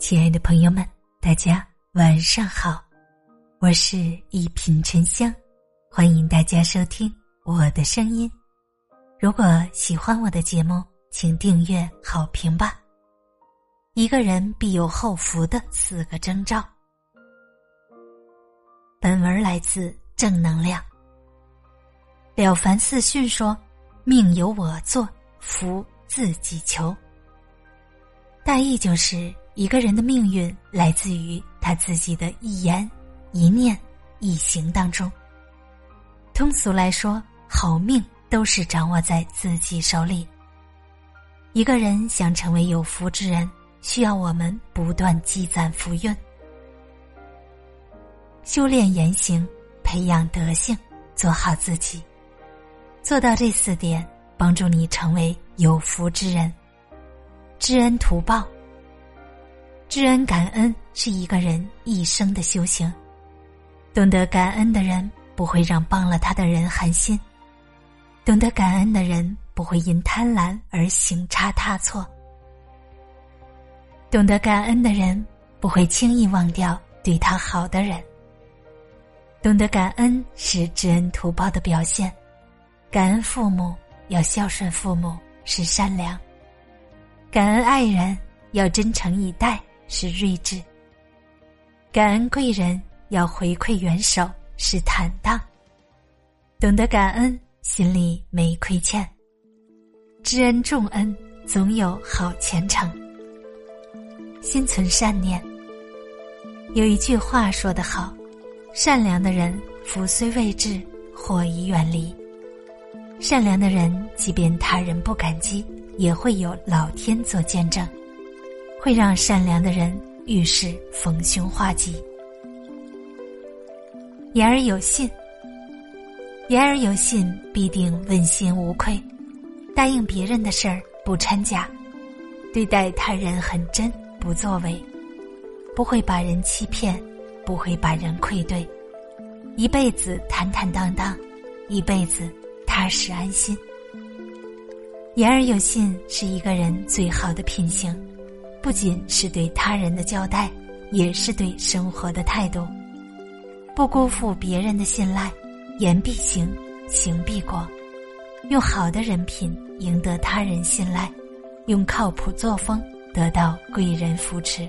亲爱的朋友们，大家晚上好，我是一品沉香，欢迎大家收听我的声音。如果喜欢我的节目，请订阅、好评吧。一个人必有后福的四个征兆。本文来自正能量。了凡四训说：“命由我做，福自己求。”大意就是。一个人的命运来自于他自己的一言、一念、一行当中。通俗来说，好命都是掌握在自己手里。一个人想成为有福之人，需要我们不断积攒福运，修炼言行，培养德性，做好自己。做到这四点，帮助你成为有福之人。知恩图报。知恩感恩是一个人一生的修行，懂得感恩的人不会让帮了他的人寒心，懂得感恩的人不会因贪婪而行差踏错，懂得感恩的人不会轻易忘掉对他好的人。懂得感恩是知恩图报的表现，感恩父母要孝顺父母是善良，感恩爱人要真诚以待。是睿智，感恩贵人要回馈援手是坦荡，懂得感恩心里没亏欠，知恩重恩总有好前程。心存善念，有一句话说得好：善良的人福虽未至，祸已远离。善良的人，即便他人不感激，也会有老天做见证。会让善良的人遇事逢凶化吉。言而有信，言而有信必定问心无愧，答应别人的事儿不掺假，对待他人很真不作为，不会把人欺骗，不会把人愧对，一辈子坦坦荡荡，一辈子踏实安心。言而有信是一个人最好的品行。不仅是对他人的交代，也是对生活的态度。不辜负别人的信赖，言必行，行必果。用好的人品赢得他人信赖，用靠谱作风得到贵人扶持。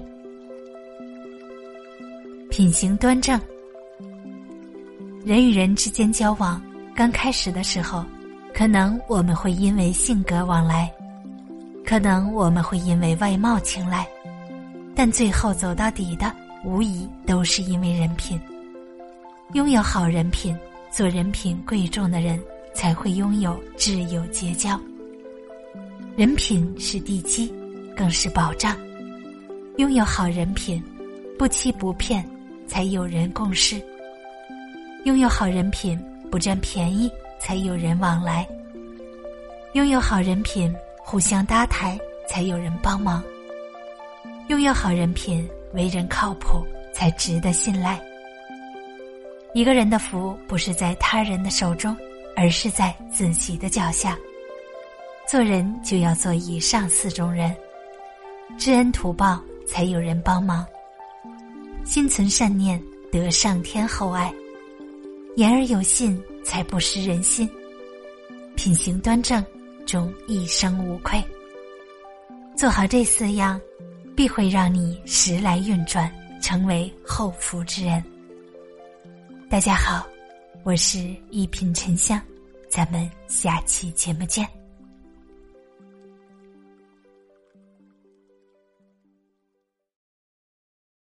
品行端正。人与人之间交往，刚开始的时候，可能我们会因为性格往来。可能我们会因为外貌青睐，但最后走到底的，无疑都是因为人品。拥有好人品，做人品贵重的人，才会拥有挚友结交。人品是地基，更是保障。拥有好人品，不欺不骗，才有人共事；拥有好人品，不占便宜，才有人往来；拥有好人品。互相搭台，才有人帮忙。拥有好人品，为人靠谱，才值得信赖。一个人的福不是在他人的手中，而是在自己的脚下。做人就要做以上四种人：知恩图报，才有人帮忙；心存善念，得上天厚爱；言而有信，才不失人心；品行端正。终一生无愧，做好这四样，必会让你时来运转，成为后福之人。大家好，我是一品沉香，咱们下期节目见。